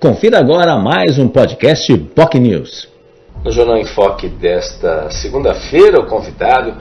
Confira agora mais um podcast POC News. No Jornal em Foque desta segunda-feira, o convidado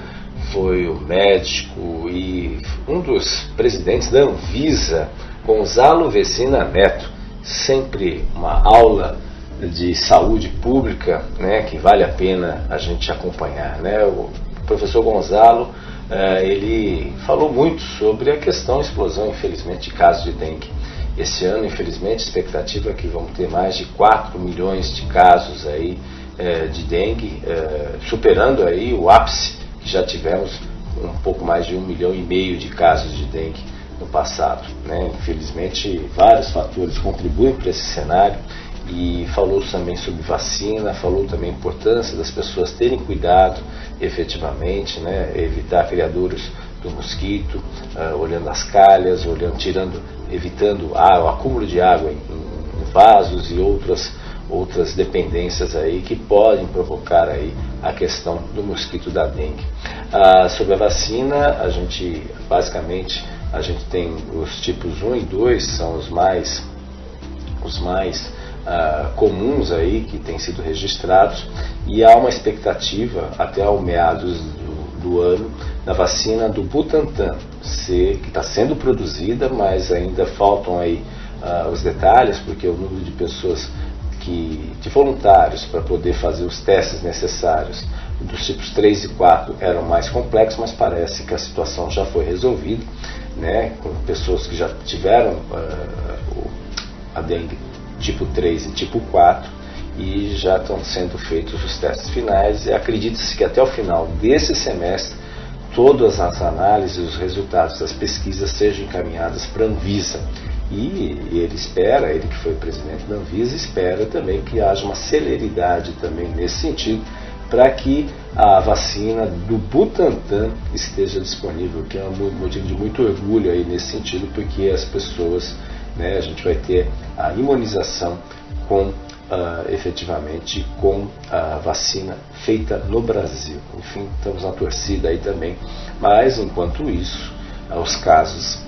foi o médico e um dos presidentes da Anvisa, Gonzalo Vecina Neto. Sempre uma aula de saúde pública né, que vale a pena a gente acompanhar. Né? O professor Gonzalo eh, ele falou muito sobre a questão explosão, infelizmente, de casos de dengue. Esse ano, infelizmente, a expectativa é que vamos ter mais de 4 milhões de casos aí é, de dengue, é, superando aí o ápice que já tivemos um pouco mais de um milhão e meio de casos de dengue no passado. Né? Infelizmente, vários fatores contribuem para esse cenário e falou também sobre vacina, falou também a importância das pessoas terem cuidado efetivamente, né? evitar criadouros do mosquito, uh, olhando as calhas, olhando, tirando, evitando ah, o acúmulo de água em, em, vasos e outras outras dependências aí que podem provocar aí a questão do mosquito da dengue. Ah, sobre a vacina, a gente basicamente a gente tem os tipos 1 e 2 são os mais os mais ah, comuns aí que têm sido registrados e há uma expectativa até ao meados do, do ano da vacina do Butantan, que está sendo produzida, mas ainda faltam aí uh, os detalhes, porque o número de pessoas que, de voluntários para poder fazer os testes necessários dos tipos 3 e 4 eram mais complexos, mas parece que a situação já foi resolvida, né, com pessoas que já tiveram uh, a dengue tipo 3 e tipo 4 e já estão sendo feitos os testes finais e acredita-se que até o final desse semestre todas as análises, os resultados das pesquisas sejam encaminhadas para a Anvisa. E ele espera, ele que foi presidente da Anvisa, espera também que haja uma celeridade também nesse sentido, para que a vacina do Butantan esteja disponível, que é um motivo de muito orgulho aí nesse sentido, porque as pessoas, né, a gente vai ter a imunização com uh, efetivamente com a vacina feita no Brasil. Enfim, estamos na torcida aí também. Mas, enquanto isso, uh, os casos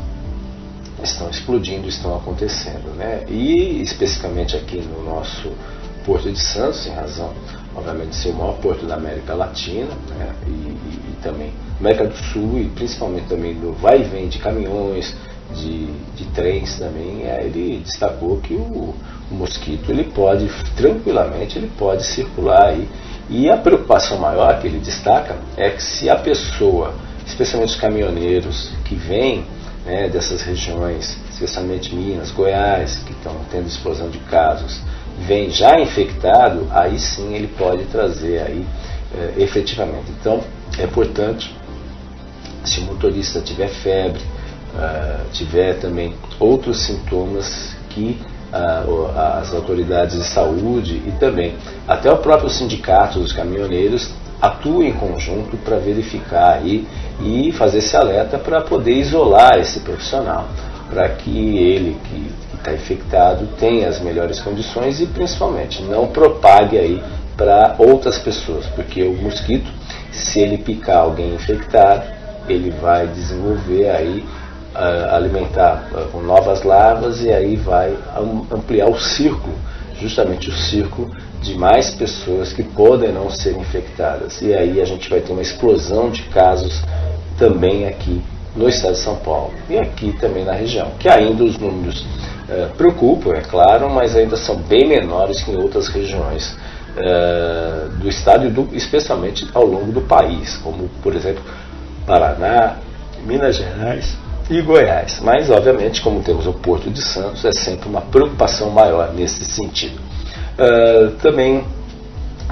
estão explodindo, estão acontecendo. Né? E, especificamente aqui no nosso Porto de Santos, em razão, obviamente, de ser o maior porto da América Latina né? e, e, e também América do Sul, e principalmente também do vai e vem de caminhões, de, de trens também, é, ele destacou que o, o, mosquito ele pode tranquilamente ele pode circular aí. E a preocupação maior que ele destaca é que se a pessoa, especialmente os caminhoneiros que vêm né, dessas regiões, especialmente Minas, Goiás, que estão tendo explosão de casos, vem já infectado, aí sim ele pode trazer aí é, efetivamente. Então é importante, se o motorista tiver febre, uh, tiver também outros sintomas que uh, as autoridades de saúde e também até o próprio sindicato dos caminhoneiros atuem em conjunto para verificar aí e fazer esse alerta para poder isolar esse profissional, para que ele que está infectado tenha as melhores condições e principalmente não propague aí para outras pessoas, porque o mosquito, se ele picar alguém infectado, ele vai desenvolver aí alimentar uh, com novas larvas e aí vai ampliar o círculo, justamente o círculo de mais pessoas que poderão ser infectadas. E aí a gente vai ter uma explosão de casos também aqui no estado de São Paulo e aqui também na região, que ainda os números uh, preocupam, é claro, mas ainda são bem menores que em outras regiões uh, do estado e do, especialmente ao longo do país, como por exemplo Paraná, Minas Gerais, e Goiás. Mas, obviamente, como temos o Porto de Santos, é sempre uma preocupação maior nesse sentido. Uh, também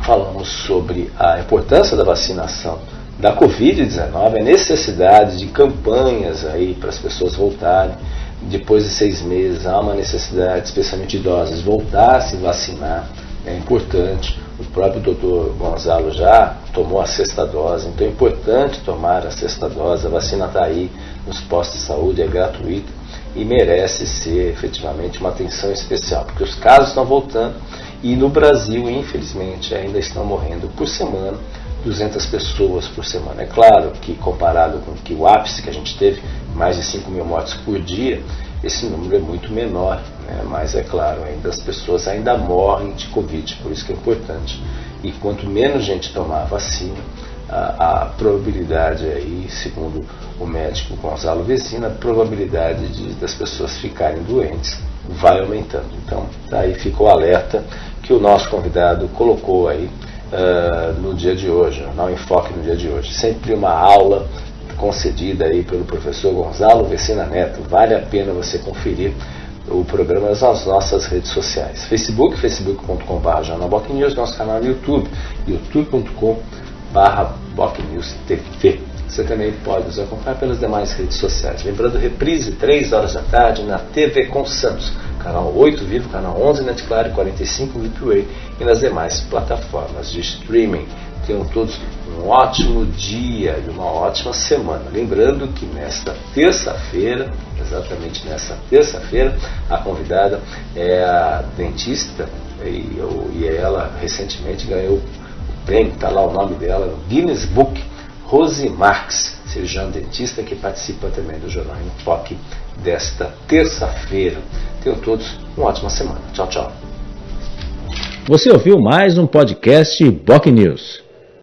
falamos sobre a importância da vacinação da Covid-19, a necessidade de campanhas aí para as pessoas voltarem. Depois de seis meses, há uma necessidade, especialmente idosos, voltar a se vacinar. É importante. Próprio doutor Gonzalo já tomou a sexta dose, então é importante tomar a sexta dose. A vacina está aí nos postos de saúde, é gratuita e merece ser efetivamente uma atenção especial, porque os casos estão voltando e no Brasil, infelizmente, ainda estão morrendo por semana 200 pessoas por semana. É claro que comparado com que o ápice que a gente teve, mais de 5 mil mortes por dia, esse número é muito menor. Né? Mas é claro, ainda as pessoas ainda morrem de Covid, por isso que é importante. E quanto menos gente tomar vacina, a, a, probabilidade aí, segundo o médico Gonzalo Vecina, a probabilidade de, das pessoas ficarem doentes vai aumentando. Então, daí fica o alerta que o nosso convidado colocou aí uh, no dia de hoje, no enfoque no dia de hoje. Sempre uma aula concedida aí pelo professor Gonzalo Vecina Neto. Vale a pena você conferir o programa nas nossas redes sociais. Facebook, facebook.com.br News, nosso canal no YouTube, youtube.com.br TV. Você também pode nos acompanhar pelas demais redes sociais. Lembrando, reprise 3 horas da tarde na TV com Santos, canal 8 Vivo, canal 11 NetClaro, 45 ViPway e nas demais plataformas de streaming. Tenham todos um ótimo dia e uma ótima semana. Lembrando que nesta terça-feira, exatamente nesta terça-feira, a convidada é a dentista e, eu, e ela recentemente ganhou o prêmio, está lá o nome dela, no Guinness Book, Rose Marx, cirurgião dentista que participa também do Jornal em Foque desta terça-feira. Tenham todos uma ótima semana. Tchau, tchau. Você ouviu mais um podcast Boc News.